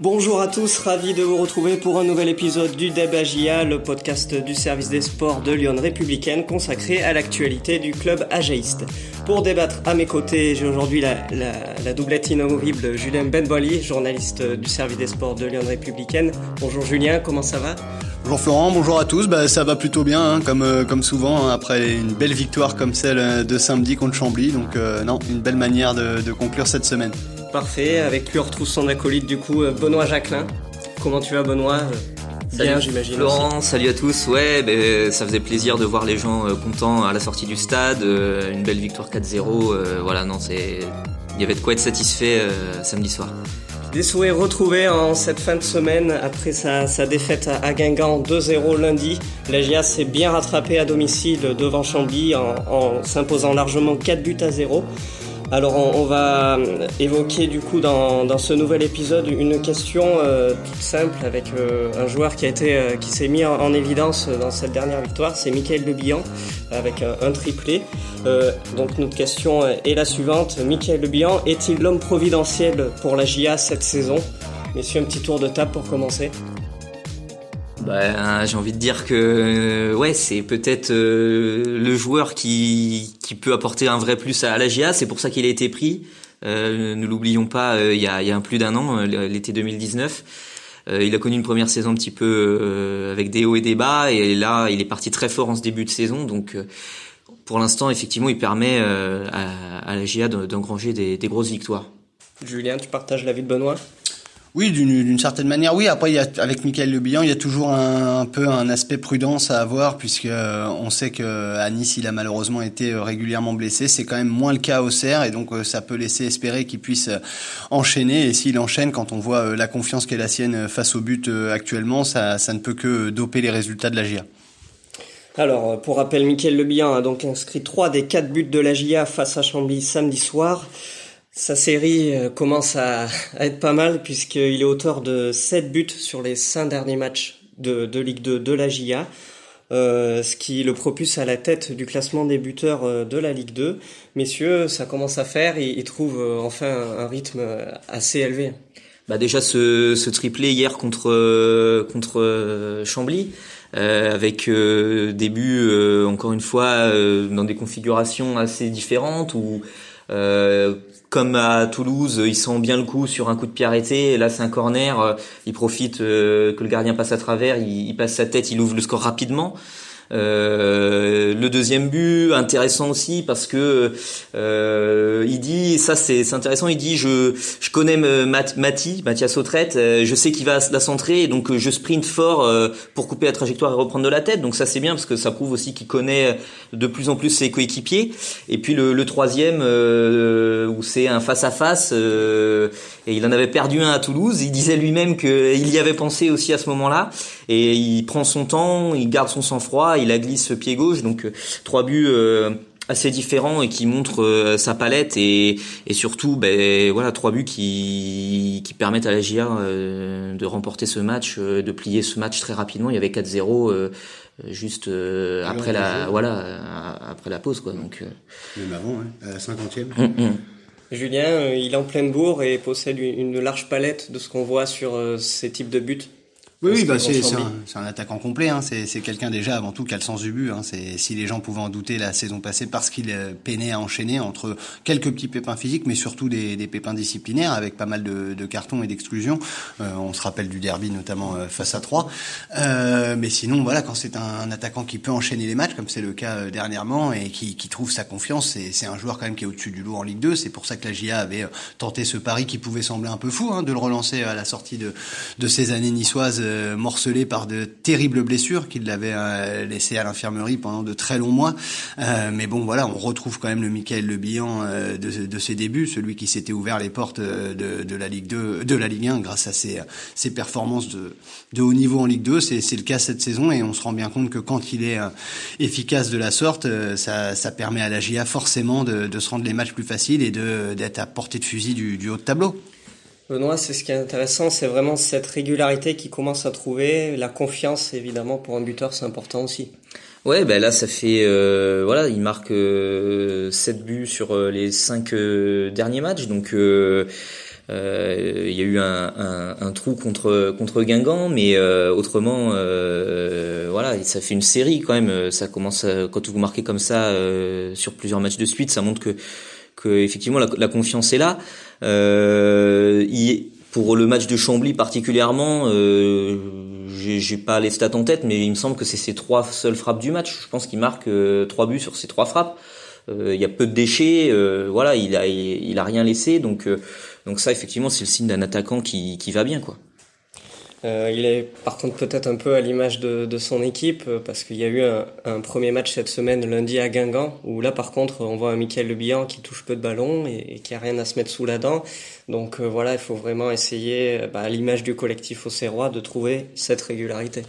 Bonjour à tous, ravi de vous retrouver pour un nouvel épisode du Debagia, le podcast du service des sports de Lyon Républicaine consacré à l'actualité du club ageïste. Pour débattre à mes côtés, j'ai aujourd'hui la, doublette inamovible Julien Benboli, journaliste du service des sports de Lyon Républicaine. Bonjour Julien, comment ça va? Bonjour Florent, bonjour à tous. Bah, ça va plutôt bien, hein, comme, euh, comme souvent, hein, après une belle victoire comme celle de samedi contre Chambly. Donc euh, non, une belle manière de conclure cette semaine. Parfait, avec lui on retrouve son acolyte du coup, euh, Benoît Jacquelin. Comment tu vas Benoît? Bien, j'imagine. Laurent, salut à tous. Ouais, ben, ça faisait plaisir de voir les gens euh, contents à la sortie du stade. Euh, une belle victoire 4-0. voilà, non, c'est, il y avait de quoi être satisfait samedi soir. Des souhaits retrouvés en cette fin de semaine après sa, défaite à Guingamp 2-0 lundi. La GIA s'est bien rattrapée à domicile devant Chambly en, en s'imposant largement 4 buts à 0. Alors on, va évoquer du coup dans, ce nouvel épisode une question euh, toute simple avec euh, un joueur qui a été euh, qui s'est mis en, évidence dans cette dernière victoire, c'est Michael Le avec un, triplé. donc notre question est la suivante Michael Le est-il l'homme providentiel pour la GIA cette saison? Messieurs, un petit tour de table pour commencer. Bah, j'ai envie de dire que euh, ouais, c'est peut-être euh, le joueur qui, qui peut apporter un vrai plus à, la GIA. C'est pour ça qu'il a été pris. Euh, ne l'oublions pas, il y, a, il y a plus d'un an, l'été 2019. il a connu une première saison un petit peu avec des hauts et des bas, et là, il est parti très fort en ce début de saison. Donc, pour l'instant, effectivement, il permet à, à, la GIA d'engranger des, des grosses victoires. Julien, tu partages l'avis de Benoît? Oui, d'une certaine manière, oui. Après, il y a, avec Michael Le Bihan, il y a toujours un, peu un aspect prudence à avoir, puisque euh, on sait que à Nice, il a malheureusement été euh, régulièrement blessé. C'est quand même moins le cas au Serre, et donc euh, ça peut laisser espérer qu'il puisse enchaîner. Et s'il enchaîne, quand on voit la confiance qu'est la sienne face au but actuellement, ça, ne peut que doper les résultats de la GIA. Alors, pour rappel, Michael Le Bihan a donc inscrit trois des quatre buts de la GIA face à Chambly samedi soir. Sa série euh, commence à, être pas mal puisqu'il est auteur de 7 buts sur les 5 derniers matchs de, de Ligue 2 de la GIA, euh, ce qui le propulse à la tête du classement des buteurs euh, de la Ligue 2. Messieurs, ça commence à faire, il, il trouve enfin un, rythme assez élevé. Bah déjà ce, ce triplé hier contre contre Chambly. Euh, avec euh, des buts encore une fois dans des configurations assez différentes où comme à Toulouse, ils sent bien le coup sur un coup de pied arrêté. Là, c'est un corner. Euh, il profite euh, que le gardien passe à travers. il, passe sa tête. Il ouvre le score rapidement. Euh, le deuxième but intéressant aussi parce que euh, il dit ça c'est intéressant il dit je je connais Mati Mathias Autrette euh, je sais qu'il va la centrer donc je sprint fort pour couper la trajectoire et reprendre de la tête. Donc ça c'est bien parce que ça prouve aussi qu'il connaît de plus en plus ses coéquipiers. Et puis le, le troisième où c'est un face à face et il en avait perdu un à Toulouse. Il disait lui-même qu'il y avait pensé aussi à ce moment-là et il prend son temps il garde son sang-froid il a glisse pied gauche, donc euh, trois buts euh, assez différents et qui montrent euh, sa palette. Et, surtout ben voilà trois buts qui, qui permettent à la GIA de remporter ce match de plier ce match très rapidement. Il y avait 4-0 juste après la voilà après la pause quoi. Donc même avant hein, à la cinquantième. Hum, hum. Julien il est en pleine bourre et possède une large palette de ce qu'on voit sur ces types de buts oui, oui bah c'est un, un, attaquant complet. Hein. C'est quelqu'un déjà avant tout qui a le sens du but. Hein. Si les gens pouvaient en douter la saison passée parce qu'il euh, peinait à enchaîner entre quelques petits pépins physiques, mais surtout des, des pépins disciplinaires avec pas mal de, de cartons et d'exclusions. Euh, on se rappelle du derby notamment euh, face à Troyes. Euh, mais sinon, voilà, quand c'est un, attaquant qui peut enchaîner les matchs, comme c'est le cas dernièrement, et qui, qui trouve sa confiance, c'est un joueur quand même qui est au-dessus du lot en Ligue 2. C'est pour ça que la GIA avait tenté ce pari qui pouvait sembler un peu fou, hein, de le relancer à la sortie de, de ces années niçoises euh, morcelé par de terribles blessures qu'il l'avait euh, laissé à l'infirmerie pendant de très longs mois. Euh, mais bon, voilà, on retrouve quand même le Michael Le Bihan de, de, ses débuts, celui qui s'était ouvert les portes de, de, la Ligue 2, de la Ligue 1 grâce à ses, ses performances de, de haut niveau en Ligue 2. C'est le cas cette saison et on se rend bien compte que quand il est efficace de la sorte, ça, ça permet à la GIA forcément de, de se rendre les matchs plus faciles et d'être à portée de fusil du, du haut de tableau. Benoît, c'est ce qui est intéressant, c'est vraiment cette régularité qui commence à trouver. La confiance, évidemment, pour un buteur, c'est important aussi. Ouais, ben là, ça fait euh, voilà, il marque euh, 7 buts sur euh, les 5 euh, derniers matchs, donc il y a eu un, un, un, trou contre contre Guingamp, mais autrement, voilà, ça fait une série quand même. Ça commence quand vous marquez comme ça sur plusieurs matchs de suite, ça montre que que effectivement la, la confiance est là. Il, pour le match de Chambly particulièrement, euh, j'ai pas les stats en tête, mais il me semble que c'est ses trois seules frappes du match. Je pense qu'il marque euh, trois buts sur ses trois frappes. Euh, il y a peu de déchets, euh, voilà, il a il, a rien laissé, donc donc ça effectivement c'est le signe d'un attaquant qui qui va bien quoi. Euh, il est par contre peut-être un peu à l'image de, de, son équipe euh, parce qu'il y a eu un, un, premier match cette semaine lundi à Guingamp où là par contre on voit un Michael Le Bihan qui touche peu de ballons et, et, qui a rien à se mettre sous la dent. Donc euh, voilà, il faut vraiment essayer bah, à l'image du collectif auxerrois de trouver cette régularité.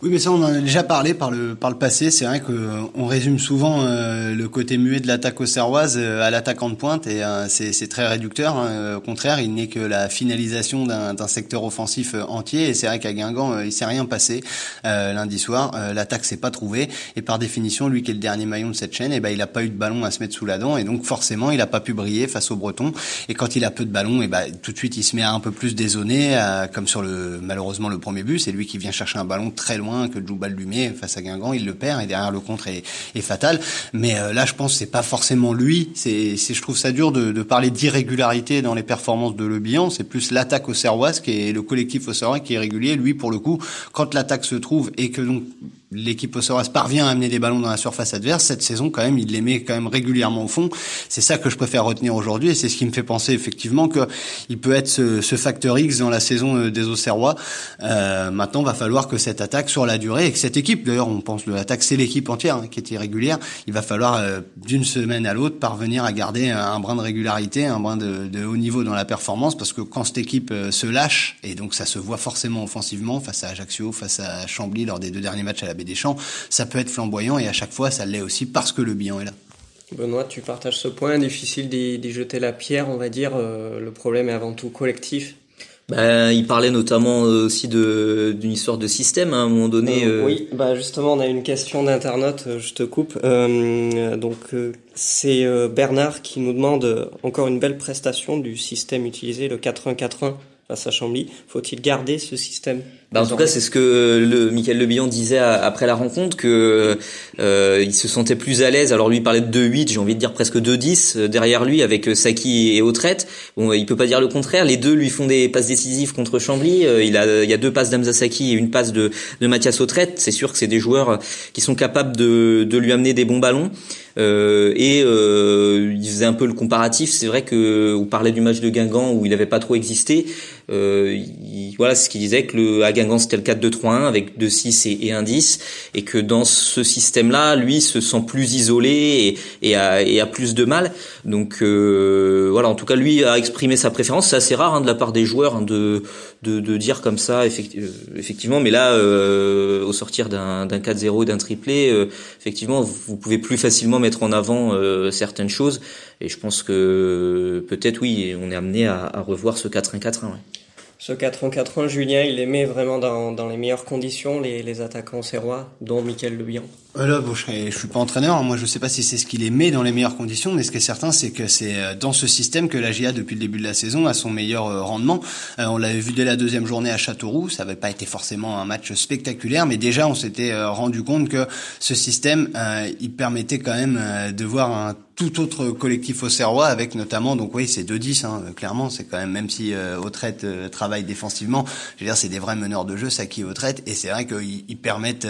Oui, mais ça, on en a déjà parlé par le par le passé. C'est vrai que euh, résume souvent euh, le côté muet de l'attaque auxerroise euh, à l'attaquant de pointe, et c'est c'est très réducteur. Hein. Au contraire, il n'est que la finalisation d'un secteur offensif entier. Et c'est vrai qu'à Guingamp, il s'est rien passé lundi soir. l'attaque s'est pas trouvée, et par définition, lui qui est le dernier maillon de cette chaîne, eh ben il a pas eu de ballon à se mettre sous la dent, et donc forcément, il a pas pu briller face aux Bretons. Et quand il a peu de ballon, eh ben tout de suite, il se met un peu plus dézonner, comme sur le malheureusement le premier but. C'est lui qui vient chercher un ballon très loin que Djoubal Lumé face à Guingamp, il le perd et derrière le contre est, fatal. Mais euh, là, je pense c'est pas forcément lui. C'est, je trouve ça dur de, de parler d'irrégularité dans les performances de Le Bihan. C'est plus l'attaque au Serrois est le collectif au Serrois qui est régulier. Lui, pour le coup, quand l'attaque se trouve et que donc l'équipe Ossoras parvient à amener des ballons dans la surface adverse, cette saison quand même, il les met quand même régulièrement au fond. C'est ça que je préfère retenir aujourd'hui et c'est ce qui me fait penser effectivement que il peut être ce, ce facteur X dans la saison euh, des Auxerrois. Euh, maintenant, va falloir que cette attaque sur la durée et que cette équipe, d'ailleurs, on pense de l'attaque, c'est l'équipe entière hein, qui est irrégulière. Il va falloir euh, d'une semaine à l'autre parvenir à garder un brin de régularité, un brin de, de, haut niveau dans la performance parce que quand cette équipe euh, se lâche et donc ça se voit forcément offensivement face à Ajaccio, face à Chambly lors des deux derniers matchs à la des Champs, ça peut être flamboyant et à chaque fois ça l'est aussi parce que le bilan est là. Benoît, tu partages ce point, difficile d'y jeter la pierre, on va dire. Euh, le problème est avant tout collectif. Ben, il parlait notamment euh, aussi de d'une histoire de système hein, à un moment donné. Euh, oui, bah justement, on a une question d'internaute. Je te coupe. donc c'est Bernard qui nous demande encore une belle prestation du système utilisé, le 4-1-4-1 face à Chambly. Faut-il garder ce système? Bah en tout cas, c'est ce que le Michael Lebillon disait après la rencontre que euh, il se sentait plus à l'aise. Alors lui il parlait de 2-8, j'ai envie de dire presque 2-10 euh, derrière lui avec euh, Saki et Autrette. Bon, il peut pas dire le contraire. Les deux lui font des passes décisives contre Chambly. Euh, il a il y a deux passes d'Amza Saki et une passe de de Mathias Autrette. C'est sûr que c'est des joueurs qui sont capables de de lui amener des bons ballons. Euh, et euh, il faisait un peu le comparatif. C'est vrai que vous parlait du match de Guingamp où il n'avait pas trop existé. Euh, il, voilà, ce qu'il disait que le à Guingamp c'était le 4-2-3-1 avec 2-6 et, et 1-10 et que dans ce système-là, lui se sent plus isolé et, et, a, et a plus de mal. Donc euh, voilà, en tout cas lui a exprimé sa préférence. C'est assez rare hein, de la part des joueurs hein, de, de, de dire comme ça euh, effectivement. Mais là, euh, au sortir d'un 4-0 d'un triplé, euh, effectivement, vous pouvez plus facilement mettre en avant euh, certaines choses. Et je pense que peut-être oui, on est amené à, à revoir ce 4-1-4-1. Ouais. Ce 4-1-4-1, Julien, il aimait vraiment dans, dans les meilleures conditions les, les attaquants serrois, dont Michael Le Bihan. Euh, là, bon, je, je suis pas entraîneur. Moi, je sais pas si c'est ce qu'il aimait dans les meilleures conditions, mais ce qui est certain, c'est que c'est euh, dans ce système que la GIA, depuis le début de la saison, a son meilleur euh, rendement. On l'avait vu dès la deuxième journée à Châteauroux. Ça n'avait pas été forcément un match spectaculaire, mais déjà, on s'était rendu compte que ce système, il permettait quand même de voir un tout autre collectif au Serrois avec notamment donc oui c'est 2-10 hein, clairement c'est quand même même si euh, Autrette travaille défensivement je veux dire c'est des vrais meneurs de jeu et Autrette et c'est vrai qu'ils permettent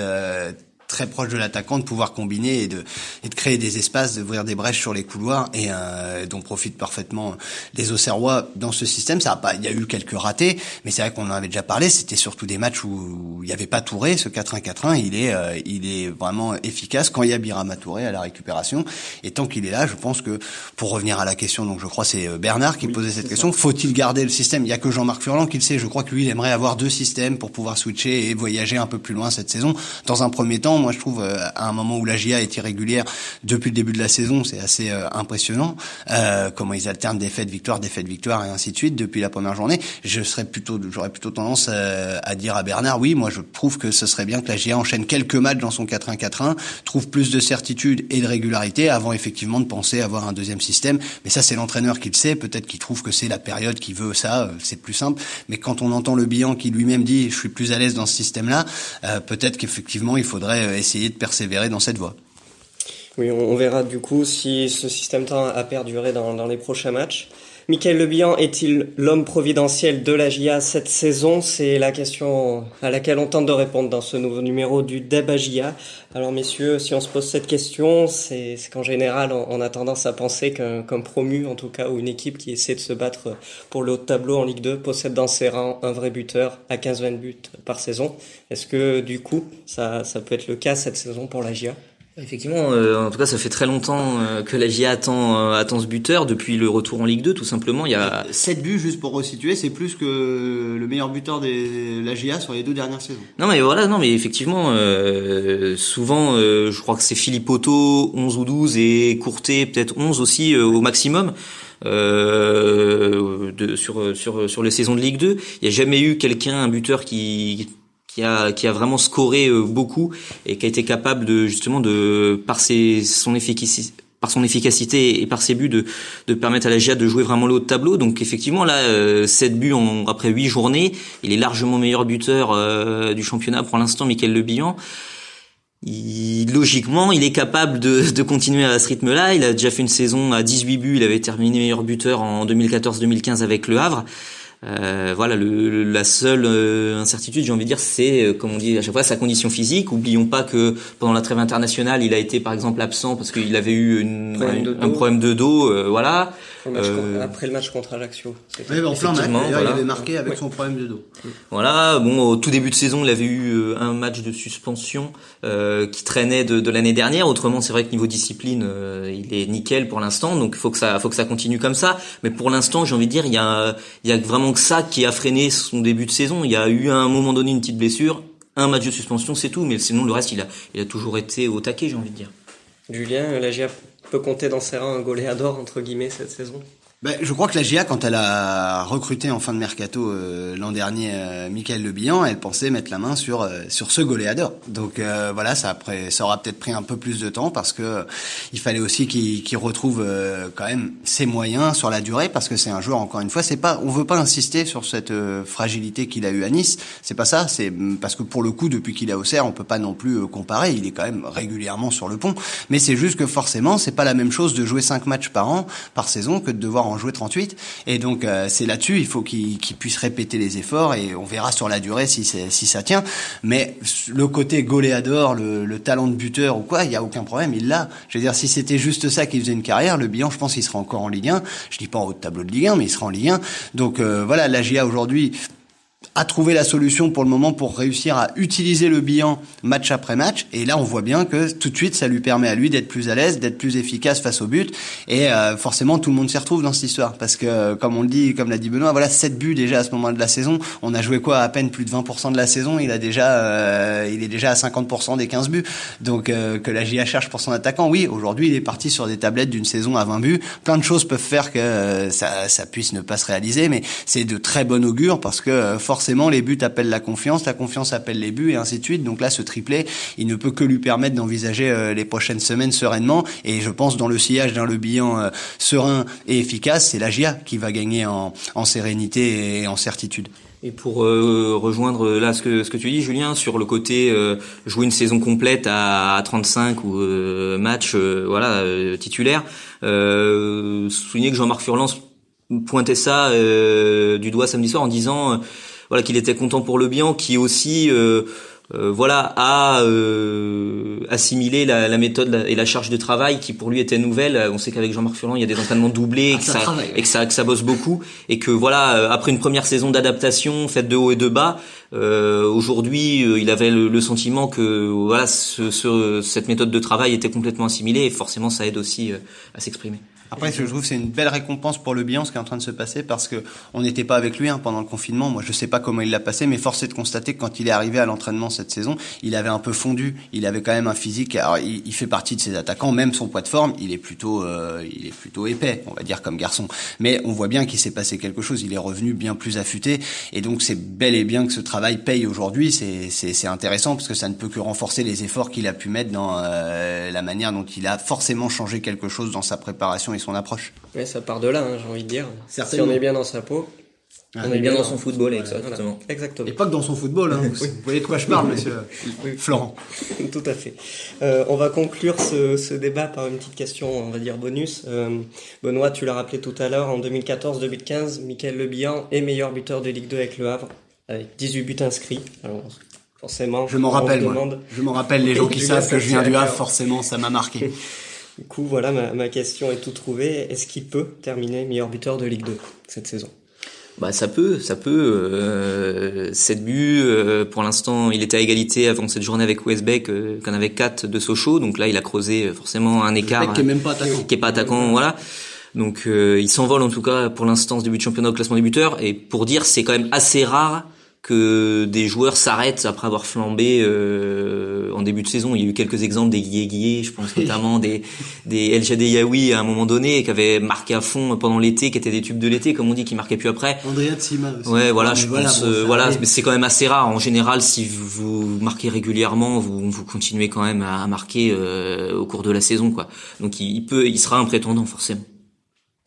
très proche de l'attaquant de pouvoir combiner et de, et de créer des espaces, d'ouvrir des brèches sur les couloirs et euh, dont profitent parfaitement les Auxerrois dans ce système. Ça a pas, il y a eu quelques ratés, mais c'est vrai qu'on en avait déjà parlé. C'était surtout des matchs où, il n'y avait pas Touré. Ce 4-1-4-1, il est, euh, il est vraiment efficace quand il y a Birama Touré à la récupération. Et tant qu'il est là, je pense que pour revenir à la question, donc je crois c'est euh, Bernard qui posait cette question. Faut-il garder le système? Il y a que Jean-Marc Furlan qui le sait. Je crois que lui, il aimerait avoir deux systèmes pour pouvoir switcher et voyager un peu plus loin cette saison. Dans un premier temps moi je trouve, à un moment où la GIA est irrégulière depuis le début de la saison, c'est assez impressionnant. comment ils alternent défaite, victoire, défaite, victoire et ainsi de suite depuis la première journée. Je serais plutôt, j'aurais plutôt tendance à, dire à Bernard, oui, moi je trouve que ce serait bien que la GIA enchaîne quelques matchs dans son 4-1-4-1, trouve plus de certitude et de régularité avant effectivement de penser avoir un deuxième système. Mais ça, c'est l'entraîneur qui le sait. Peut-être qu'il trouve que c'est la période qui veut ça. C'est plus simple. Mais quand on entend le bilan qui lui-même dit, je suis plus à l'aise dans ce système-là, euh, peut-être qu'effectivement, il faudrait euh, essayer de persévérer dans cette voie. Oui, on verra du coup si ce système temps a perduré dans, dans les prochains matchs. Michael Lebihan est-il l'homme providentiel de la GIA cette saison? C'est la question à laquelle on tente de répondre dans ce nouveau numéro du Débat GIA. Alors messieurs, si on se pose cette question, c'est qu'en général, on, a tendance à penser qu'un promu, en tout cas, ou une équipe qui essaie de se battre pour le haut de tableau en Ligue 2, possède dans ses rangs un vrai buteur à 15-20 buts par saison. Est-ce que du coup, ça, ça peut être le cas cette saison pour la GIA Effectivement, euh, en tout cas, ça fait très longtemps euh, que la GIA attend, euh, attend ce buteur depuis le retour en Ligue 2, tout simplement. Il y a 7 buts juste pour resituer, c'est plus que le meilleur buteur de la GIA sur les deux dernières saisons. Non mais voilà, non mais effectivement, souvent, je crois que c'est Philippe Otto 11 ou 12 et Courtet peut-être 11 aussi au maximum. de, sur sur sur les saisons de Ligue 2, il n'y a jamais eu quelqu'un un buteur qui qui a qui a vraiment scoré euh, beaucoup et qui a été capable de justement de par ses son efficacité par son efficacité et par ses buts de, de permettre à la GIA de jouer vraiment le haut de tableau. Donc effectivement là, euh, 7 buts en, après 8 journées, il est largement meilleur buteur euh, du championnat pour l'instant, Michael Le Bihan. Il, logiquement, il est capable de, de continuer à ce rythme-là. Il a déjà fait une saison à 18 buts, il avait terminé meilleur buteur en 2014-2015 avec Le Havre. Euh, voilà, le, la seule euh, incertitude, j'ai envie de dire, c'est, euh, comme on dit à chaque fois, sa condition physique. Oublions pas que pendant la trêve internationale, il a été par exemple absent parce qu'il avait eu une, un, problème de dos, voilà. Après le match contre Ajaccio. Oui, en plein match, il avait marqué avec son problème de dos. Voilà, bon, au tout début de saison, il avait eu un match de suspension qui traînait de, de l'année dernière. Autrement, c'est vrai que niveau discipline, il est nickel pour l'instant, donc il faut que ça, faut que ça continue comme ça. Mais pour l'instant, j'ai envie de dire, il y a, il y a vraiment donc ça qui a freiné son début de saison. Il y a eu à un moment donné une petite blessure, un match de suspension, c'est tout. Mais sinon, le reste, il a, il a toujours été au taquet, j'ai envie de dire. Julien, la GIA peut compter dans ses rangs un goléador, entre guillemets, cette saison ben, je crois que la GIA, quand elle a recruté en fin de mercato euh, l'an dernier euh, Michael Le Bihan, elle pensait mettre la main sur euh, sur ce goléador. Donc euh, voilà, ça après ça aura peut-être pris un peu plus de temps parce que il fallait aussi qu'il qu'il retrouve quand même ses moyens sur la durée parce que c'est un joueur encore une fois, c'est pas on veut pas insister sur cette fragilité qu'il a eu à Nice, c'est pas ça, c'est parce que pour le coup depuis qu'il est au Serre, on peut pas non plus comparer, il est quand même régulièrement sur le pont, mais c'est juste que forcément, c'est pas la même chose de jouer cinq matchs par an par saison que de devoir en jouer 38. Et donc euh, c'est là-dessus, il faut qu'il puisse répéter les efforts et on verra sur la durée si, si ça tient. Mais le côté goléador, le, le talent de buteur ou quoi, il y a aucun problème, il l'a. Je veux dire, si c'était juste ça qui faisait une carrière, le bilan, je pense qu'il serait encore en Ligue 1. Je dis pas en haut de tableau de Ligue 1, mais il sera en Ligue 1. Donc euh, voilà, la GIA aujourd'hui a trouvé la solution pour le moment pour réussir à utiliser le bilan match après match. Et là, on voit bien que tout de suite, ça lui permet à lui d'être plus à l'aise, d'être plus efficace face au but. Et euh, forcément, tout le monde s'y retrouve dans cette histoire. Parce que, comme on le dit, comme l'a dit Benoît, voilà, 7 buts déjà à ce moment de la saison. On a joué quoi À peine plus de 20% de la saison. Il a déjà, euh, il est déjà à 50% des 15 buts. Donc, euh, que la GIA cherche pour son attaquant. Oui, aujourd'hui, il est parti sur des tablettes d'une saison à 20 buts. Plein de choses peuvent faire que ça, ça puisse ne pas se réaliser. Mais c'est de très bon augure parce que les buts appellent la confiance, la confiance appelle les buts, et ainsi de suite. Donc là, ce triplé, il ne peut que lui permettre d'envisager euh, les prochaines semaines sereinement. Et je pense, dans le sillage d'un Le bilan euh, serein et efficace, c'est la GIA qui va gagner en, sérénité et en certitude. Et pour euh, rejoindre là ce que tu dis Julien sur le côté jouer une saison complète à, 35 ou match voilà titulaire souligner que Jean-Marc Furlan pointait ça du doigt samedi soir en disant voilà qu'il était content pour le bien, qui aussi euh, euh, voilà a euh, assimilé la, la, méthode et la charge de travail qui pour lui était nouvelle. On sait qu'avec Jean-Marc Furlan, il y a des entraînements doublés, et, ah, que ça, et que ça que ça bosse beaucoup, et que voilà après une première saison d'adaptation faite de haut et de bas, aujourd'hui il avait le, sentiment que voilà ce, ce, cette méthode de travail était complètement assimilée et forcément ça aide aussi à s'exprimer. Après, je trouve que c'est une belle récompense pour le bilan ce qui est en train de se passer parce que on n'était pas avec lui hein, pendant le confinement. Moi, je sais pas comment il l'a passé, mais force est de constater que quand il est arrivé à l'entraînement cette saison, il avait un peu fondu. Il avait quand même un physique. Alors, il, fait partie de ses attaquants, même son poids de forme, il est plutôt, euh, il est plutôt épais, on va dire comme garçon. Mais on voit bien qu'il s'est passé quelque chose. Il est revenu bien plus affûté, et donc c'est bel et bien que ce travail paye aujourd'hui. C'est c'est intéressant parce que ça ne peut que renforcer les efforts qu'il a pu mettre dans euh, la manière dont il a forcément changé quelque chose dans sa préparation son approche. Ouais, ça part de là, hein, j'ai envie de dire. Si on est bien dans sa peau, ah, on est bien dans son football, exactement. exactement. Et pas que dans son football, hein. vous voyez de quoi je parle, monsieur Florent. Tout à fait. Euh, on va conclure ce, débat par une petite question, on va dire bonus. Euh, Benoît, tu l'as rappelé tout à l'heure, en 2014-2015, Michael Lebihan est meilleur buteur de Ligue 2 avec Le Havre, avec 18 buts inscrits. Alors, forcément, je m'en rappelle, moi. Je m'en rappelle les gens qui savent que je viens du Havre, forcément, ça m'a marqué. Du coup, voilà, ma, question est tout trouvée. Est-ce qu'il peut terminer meilleur buteur de Ligue 2 cette saison? Bah ça peut, ça peut. Euh, 7 buts, euh, pour l'instant, il était à égalité avant cette journée avec Westbeck, euh, qu'on avait 4 de Sochaux. Donc là, il a creusé euh, forcément un écart. qui est même pas attaquant. Qui est pas attaquant, voilà. Donc euh, il s'envole en tout cas pour l'instant ce début de championnat au classement des buteurs. Et pour dire, c'est quand même assez rare que des joueurs s'arrêtent après avoir flambé euh, en début de saison. Il y a eu quelques exemples des Guillet je pense notamment des des El Jadé Yaoui à un moment donné qui avaient marqué à fond pendant l'été, qui étaient des tubes de l'été comme on dit, qui marquaient plus après. Andrea Tsima aussi. Ouais, voilà, je pense euh, voilà, mais c'est quand même assez rare. En général, si vous, marquez régulièrement, vous vous continuez quand même à, marquer euh, au cours de la saison quoi. Donc il peut il sera un prétendant forcément.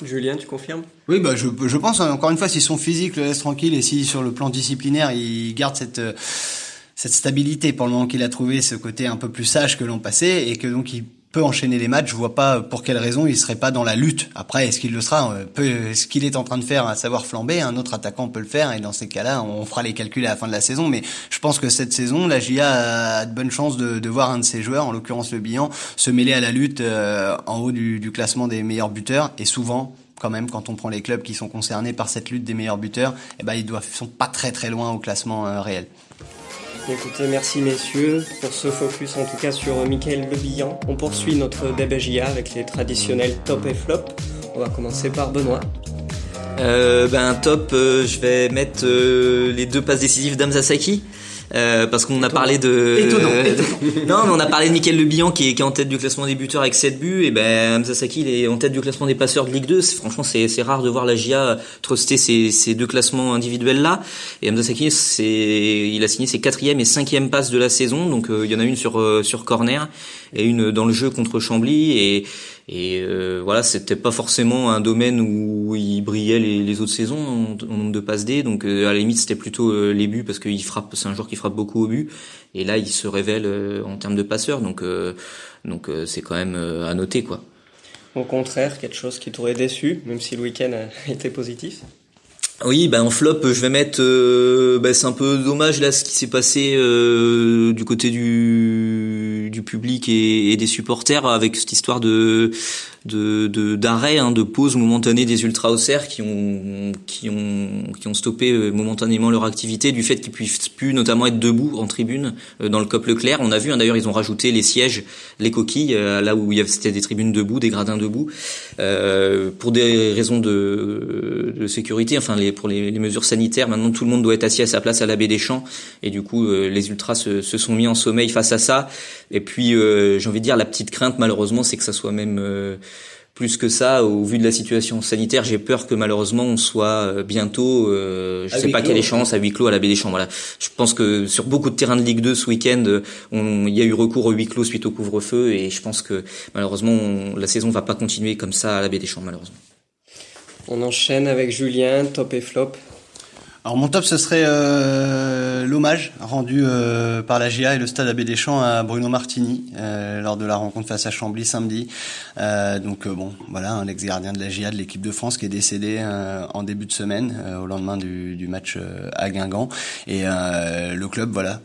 Julien, tu confirmes? Oui, bah je, je pense encore une fois si son physique le laisse tranquille et si sur le plan disciplinaire il garde cette euh, cette stabilité pour le moment qu'il a trouvé ce côté un peu plus sage que l'an passé et que donc il peut enchaîner les matchs. Je vois pas pour quelle raison il serait pas dans la lutte. Après, est-ce qu'il le sera? Euh, Ce qu'il est en train de faire, à savoir flamber, un autre attaquant peut le faire. Et dans ces cas-là, on fera les calculs à la fin de la saison. Mais je pense que cette saison, la GIA a de bonnes chances de, de voir un de ses joueurs, en l'occurrence le Bihan, se mêler à la lutte euh, en haut du, du classement des meilleurs buteurs. Et souvent, quand même, quand on prend les clubs qui sont concernés par cette lutte des meilleurs buteurs, eh ben, ils doivent, sont pas très très loin au classement euh, réel. Écoutez, merci messieurs pour ce focus en tout cas sur Michael Lebillan. On poursuit notre DBJA avec les traditionnels top et flop. On va commencer par Benoît. Euh, ben top, euh, je vais mettre euh, les deux passes décisives d'Amzasaki. Euh, parce qu'on a parlé de non mais on a parlé de Michael Le Bihan qui est, qui est en tête du classement des buteurs avec 7 buts. Et ben Hamza Saki il est en tête du classement des passeurs de Ligue 2 franchement c'est c'est rare de voir la GIA truster ces, ces deux classements individuels là et Hamza Saki c'est il a signé ses quatrième et cinquième passes de la saison. Donc euh, il y en a une sur euh, sur corner et une dans le jeu contre Chambly. Et et euh, voilà, c'était pas forcément un domaine où il brillait les, les autres saisons en, nombre de passes D. Donc euh, à la limite, c'était plutôt euh, les buts parce qu'il frappe, c'est un joueur qui frappe beaucoup au but. Et là, il se révèle euh, en termes de passeur. Donc donc c'est quand même à noter quoi. Au contraire, quelque chose qui t'aurait déçu, même si le week-end a été positif? Oui, ben en flop, je vais mettre. Ben, c'est un peu dommage là ce qui s'est passé du côté du du public et, des supporters avec cette histoire de de d'arrêt, hein, de pause momentanée des ultra haussaires qui ont qui ont qui ont stoppé euh, momentanément leur activité du fait qu'ils puissent plus notamment être debout en tribune euh, dans le COP Leclerc. On a vu hein, d'ailleurs ils ont rajouté les sièges, les coquilles euh, là où il y avait c'était des tribunes debout, des gradins debout euh, pour des raisons de, de sécurité, enfin les pour les, les, mesures sanitaires. Maintenant tout le monde doit être assis à sa place à la baie des Champs et du coup les ultras se, se, sont mis en sommeil face à ça. Et puis j'ai envie de dire la petite crainte malheureusement c'est que ça soit même plus que ça, au vu de la situation sanitaire, j'ai peur que malheureusement on soit euh, bientôt, euh, je sais pas quelle échéance, à huis clos à la Baie des Champs. Voilà. Je pense que sur beaucoup de terrains de Ligue 2 ce week-end, il y a eu recours au huis clos suite au couvre-feu et je pense que malheureusement la saison va pas continuer comme ça à la Baie des Champs malheureusement. On enchaîne avec Julien, top et flop. Alors mon top, ce serait euh, l'hommage rendu euh, par la GIA et le Stade Abbé Deschamps à Bruno Martini euh, lors de la rencontre face à Chambly samedi. donc bon, voilà, un ex-gardien de la GIA de l'équipe de France qui est décédé en début de semaine au lendemain du, match à Guingamp. Et le club, voilà,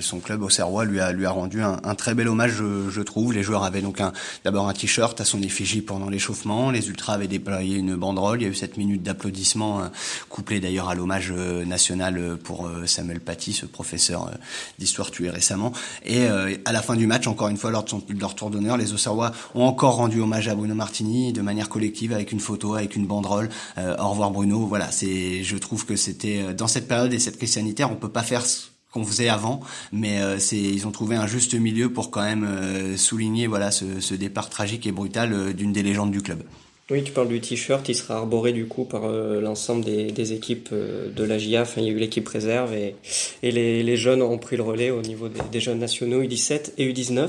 son club au Serrois lui a lui a rendu un, très bel hommage, je, trouve. Les joueurs avaient donc d'abord un t-shirt à son effigie pendant l'échauffement. Les ultras avaient déployé une banderole. Il y a eu cette minute d'applaudissement couplée d'ailleurs à l'hommage national pour Samuel Paty, ce professeur d'histoire tué récemment. Et à la fin du match, encore une fois, lors de, leur tour d'honneur, les Auxerrois ont encore rendu hommage à Bruno Martini de manière collective avec une photo, avec une banderole. au revoir Bruno. Voilà, c'est, je trouve que c'était dans cette période et cette crise sanitaire, on peut pas faire qu'on faisait avant, mais euh, c'est ils ont trouvé un juste milieu pour quand même euh, souligner voilà ce, ce, départ tragique et brutal euh, d'une des légendes du club. Oui, tu parles du t-shirt, il sera arboré du coup par l'ensemble des, équipes de la GIA. Enfin, il y a eu l'équipe réserve et, les, jeunes ont pris le relais au niveau des jeunes nationaux U17 et U19.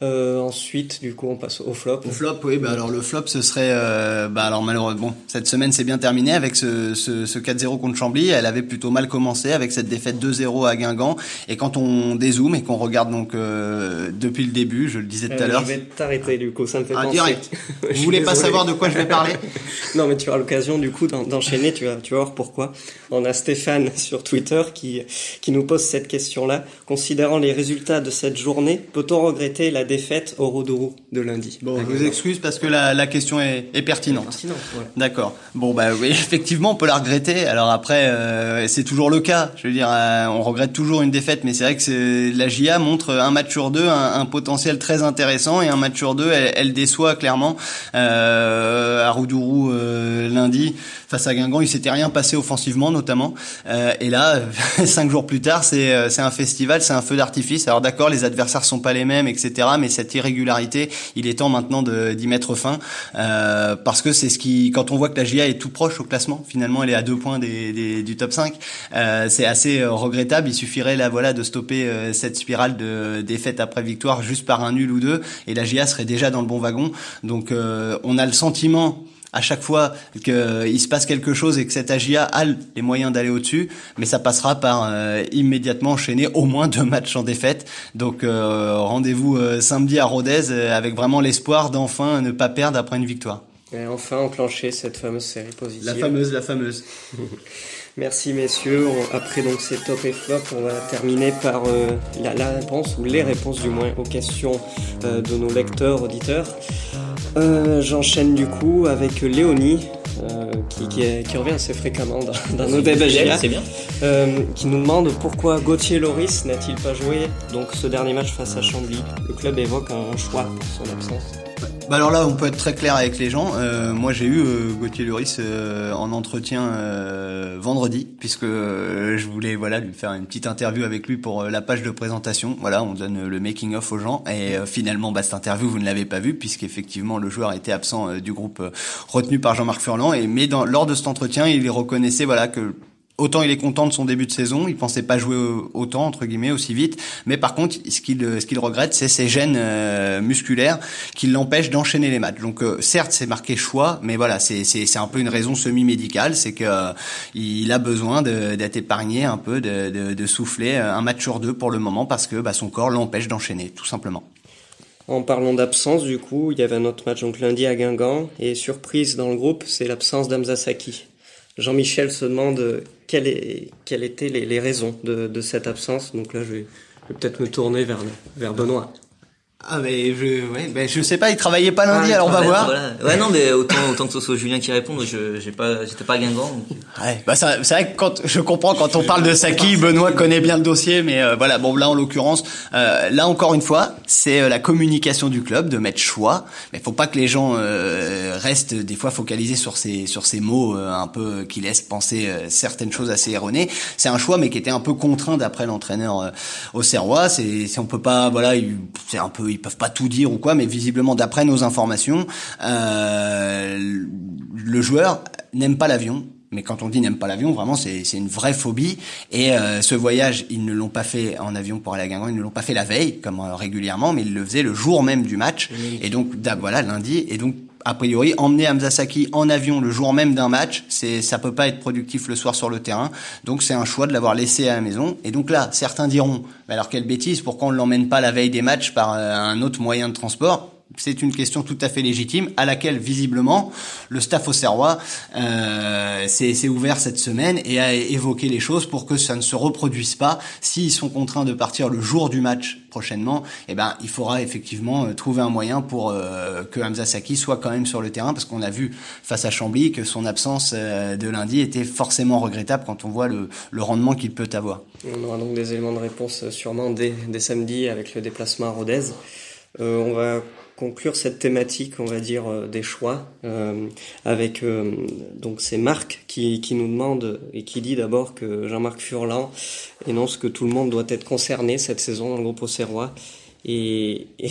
Euh, ensuite, du coup, on passe au flop. Au flop, oui. Bah alors le flop, ce serait, euh, bah alors malheureusement, cette semaine c'est bien terminé avec ce, ce, ce 4-0 contre Chambly. Elle avait plutôt mal commencé avec cette défaite 2-0 à Guingamp. Et quand on dézoome et qu'on regarde donc euh, depuis le début, je le disais tout à euh, l'heure. Je vais t'arrêter du coup, ça me fait ah, penser. Direct. Vous voulez pas savoir de quoi je vais parler Non, mais tu auras l'occasion du coup d'enchaîner. Tu vas, tu vas voir pourquoi. On a Stéphane sur Twitter qui qui nous pose cette question-là. Considérant les résultats de cette journée, peut-on regretter la défaite au Rodourou de lundi. Bon, je vous excuse parce que la, la question est, est pertinente. Ouais. D'accord. Bon, bah oui, effectivement, on peut la regretter. Alors après, euh, c'est toujours le cas. Je veux dire, euh, on regrette toujours une défaite, mais c'est vrai que la GIA montre un match sur deux un, un, potentiel très intéressant et un match sur deux, elle, elle déçoit clairement. Euh, à Roudourou lundi, face à Guingamp, il s'était rien passé offensivement notamment. Euh, et là, cinq jours plus tard, c'est c'est un festival, c'est un feu d'artifice. Alors d'accord, les adversaires sont pas les mêmes, etc. Mais cette irrégularité, il est temps maintenant d'y mettre fin euh, parce que c'est ce qui, quand on voit que la GIA est tout proche au classement, finalement elle est à deux points des, des, du top 5, euh, c'est assez euh, regrettable. Il suffirait là voilà de stopper euh, cette spirale de défaite après victoire juste par un nul ou deux et la GIA serait déjà dans le bon wagon. Donc euh, on a le sentiment à chaque fois qu'il se passe quelque chose et que cette AGIA a les moyens d'aller au-dessus, mais ça passera par euh, immédiatement enchaîner au moins deux matchs en défaite. Donc euh, rendez-vous euh, samedi à Rodez avec vraiment l'espoir d'enfin ne pas perdre après une victoire. Et enfin enclencher cette fameuse série positive. La fameuse, la fameuse. Merci messieurs. Après donc ces top et flop, on va terminer par la, la, réponse ou les réponses du moins aux questions de nos lecteurs, auditeurs. Euh, J'enchaîne du coup avec Léonie, euh, qui, qui, est, qui, revient assez fréquemment dans, dans nos débats C'est bien. Euh, qui nous demande pourquoi Gauthier Loris n'a-t-il pas joué donc ce dernier match face à Chambly. Le club évoque un choix pour son absence. Bah alors là, on peut être très clair avec les gens. Euh, moi, j'ai eu euh, Gauthier Loris euh, en entretien euh, vendredi, puisque euh, je voulais voilà lui faire une petite interview avec lui pour la page de présentation. Voilà, on donne le making of aux gens. Et finalement, bah, cette interview, vous ne l'avez pas vue, puisqu'effectivement, le joueur était absent du groupe retenu par Jean-Marc Furlan. Et mais dans, lors de cet entretien, il reconnaissait voilà que autant il est content de son début de saison, il pensait pas jouer autant entre guillemets aussi vite, mais par contre ce qu'il ce qu'il regrette c'est ses gènes euh, musculaires qui l'empêchent d'enchaîner les matchs. Donc euh, certes c'est marqué choix, mais voilà c'est c'est c'est un peu une raison semi médicale, c'est que euh, il a besoin d'être épargné un peu, de, de, de, souffler un match sur deux pour le moment parce que bah, son corps l'empêche d'enchaîner tout simplement. En parlant d'absence, du coup, il y avait un autre match donc lundi à Guingamp et surprise dans le groupe, c'est l'absence d'Amza Saki. Jean-Michel se demande quelles, est, quelles étaient les, raisons de, cette absence. Donc là, je vais, je vais peut-être me tourner vers, vers Benoît. Ah mais je ouais ben je sais pas il travaillait pas lundi ah, alors on va voir. Voilà. Ouais non mais autant autant que ce soit Julien qui réponde je j'ai pas j'étais pas Guingamp. Donc... Ouais bah c'est vrai que quand je comprends quand on parle de Saki Benoît connaît bien le dossier mais euh, voilà bon là en l'occurrence euh, là encore une fois c'est euh, la communication du club de mettre choix mais faut pas que les gens euh, restent des fois focalisés sur ces sur ces mots euh, un peu qui laissent penser certaines choses assez erronées c'est un choix mais qui était un peu contraint d'après l'entraîneur au Serrois c'est on peut pas voilà c'est un peu ils peuvent pas tout dire ou quoi, mais visiblement d'après nos informations, euh, le joueur n'aime pas l'avion. Mais quand on dit n'aime pas l'avion, vraiment c'est une vraie phobie. Et euh, ce voyage, ils ne l'ont pas fait en avion pour aller à Guingamp, ils ne l'ont pas fait la veille, comme euh, régulièrement, mais ils le faisaient le jour même du match. Et donc voilà lundi. Et donc a priori, emmener Hamza Saki en avion le jour même d'un match, c'est ça peut pas être productif le soir sur le terrain. Donc c'est un choix de l'avoir laissé à la maison. Et donc là, certains diront, alors quelle bêtise, pourquoi on ne l'emmène pas la veille des matchs par euh, un autre moyen de transport? C'est une question tout à fait légitime à laquelle visiblement le staff au Serrois euh, s'est ouvert cette semaine et a évoqué les choses pour que ça ne se reproduise pas. S'ils sont contraints de partir le jour du match prochainement, eh ben il faudra effectivement euh, trouver un moyen pour euh, que Hamza Saki soit quand même sur le terrain parce qu'on a vu face à Chambly que son absence euh, de lundi était forcément regrettable quand on voit le, le rendement qu'il peut avoir. On aura donc des éléments de réponse sûrement dès, dès samedi avec le déplacement à Rodez. Euh, on va conclure cette thématique, on va dire, euh, des choix, euh, avec euh, donc c'est Marc qui, nous demande et qui dit d'abord que Jean-Marc Furlan énonce que tout le monde doit être concerné cette saison dans le groupe Auxerrois. Et, et, et,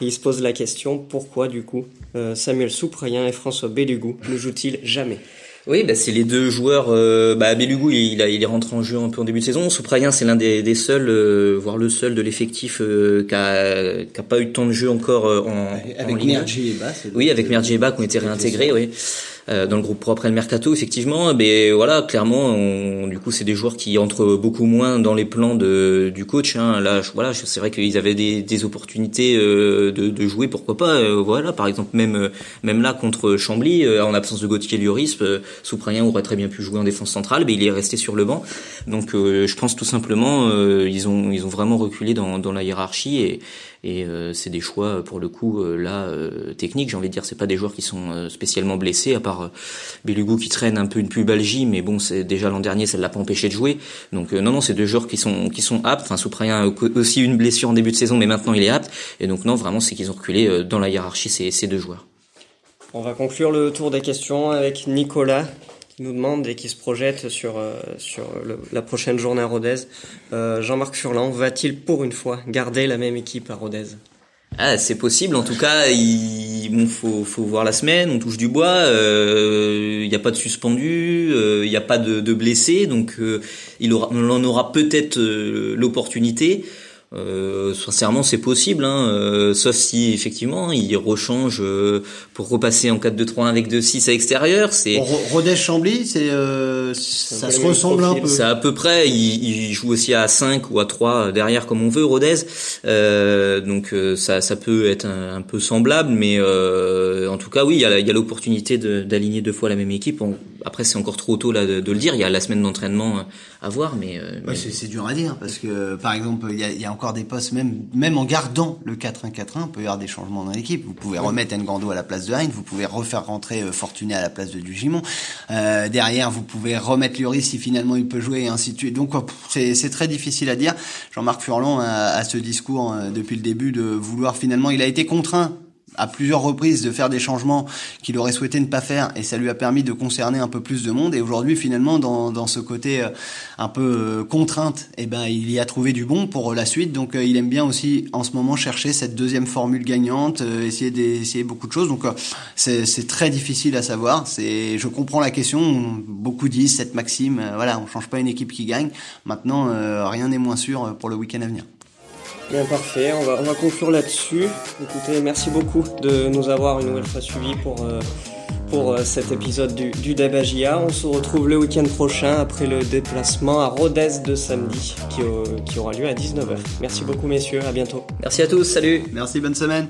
il se pose la question pourquoi du coup Samuel Souprayen et François Bélugou ne jouent-ils jamais? Oui, bah, c'est les deux joueurs. Euh, bah, Belugou, il, a, il est rentré en jeu un peu en début de saison. Souprayen, c'est l'un des, des, seuls, euh, voire le seul de l'effectif euh, qui a, qui a pas eu temps de jeu encore euh, en avec en. Oui, avec Mergi et Bas qui ont été réintégrés. Oui. Euh, dans le groupe propre et le mercato effectivement mais voilà clairement on, du coup c'est des joueurs qui entrent beaucoup moins dans les plans de du coach hein. là je, voilà c'est vrai qu'ils avaient des, des opportunités euh, de, de, jouer pourquoi pas euh, voilà par exemple même même là contre Chambly en absence de Gauthier Lloris Souprayen aurait très bien pu jouer en défense centrale mais il est resté sur le banc donc je pense tout simplement ils ont ils ont vraiment reculé dans, dans la hiérarchie et et euh, c'est des choix pour le coup euh, là euh, techniques. J'ai envie de dire c'est pas des joueurs qui sont spécialement blessés à part Belugu qui traîne un peu une pubalgie mais bon c'est déjà l'an dernier ça l'a pas empêché de jouer. Donc non non c'est deux joueurs qui sont qui sont aptes. Enfin Souprayen a aussi une blessure en début de saison mais maintenant il est apte. Et donc non vraiment c'est qu'ils ont reculé dans la hiérarchie ces, ces deux joueurs. On va conclure le tour des questions avec Nicolas qui nous demande et qui se projette sur, euh, sur le, la prochaine journée à Rodez. Euh, Jean-Marc Furlan va-t-il pour une fois garder la même équipe à Rodez? Ah, c'est possible. En tout cas, il bon, faut, faut voir la semaine. On touche du bois. Il euh, n'y a pas de suspendu. Il euh, n'y a pas de, de blessés. Donc, euh, il aura, on en aura peut-être l'opportunité. Euh, sincèrement, c'est possible, hein, euh, sauf si effectivement il rechange euh, pour repasser en 4-2-3-1 avec 2-6 à l'extérieur. C'est Rodez Chambly, c'est euh, ça se ressemble un peu. C'est à peu près. Il, il, joue aussi à 5 ou à 3 derrière comme on veut Rodez, donc ça, ça peut être un, un peu semblable, mais en tout cas oui, il y a, l'opportunité d'aligner deux fois la même équipe. On, après, c'est encore trop tôt là de, de, le dire. Il y a la semaine d'entraînement à voir, mais, ouais, mais... c'est dur à dire parce que par exemple, il y a, il y a encore des postes, même, même en gardant le 4-1-4-1, il peut y avoir des changements dans l'équipe. Vous pouvez remettre Ngando à la place de Hein, vous pouvez refaire rentrer euh, Fortuné à la place de Dugimon. Euh, derrière, vous pouvez remettre Lloris si finalement il peut jouer et ainsi de suite. Donc c'est très difficile à dire. Jean-Marc Furlan a, a, ce discours euh, depuis le début de vouloir finalement, il a été contraint à plusieurs reprises de faire des changements qu'il aurait souhaité ne pas faire et ça lui a permis de concerner un peu plus de monde. Et aujourd'hui finalement dans, dans ce côté euh, un peu euh, contrainte et eh ben il y a trouvé du bon pour la suite. Donc euh, il aime bien aussi en ce moment chercher cette deuxième formule gagnante essayer d'essayer beaucoup de choses. Donc c'est très difficile à savoir. C'est je comprends la question. Beaucoup disent cette maxime voilà on change pas une équipe qui gagne. Maintenant rien n'est moins sûr pour le week-end à venir Bien parfait, on va, on va conclure là-dessus. Écoutez, merci beaucoup de nous avoir une nouvelle fois suivis pour, euh, pour euh, cet épisode du, du Dabagia. On se retrouve le week-end prochain après le déplacement à Rodez de samedi qui, euh, qui aura lieu à 19h. Merci beaucoup messieurs, à bientôt. Merci à tous, salut Merci, bonne semaine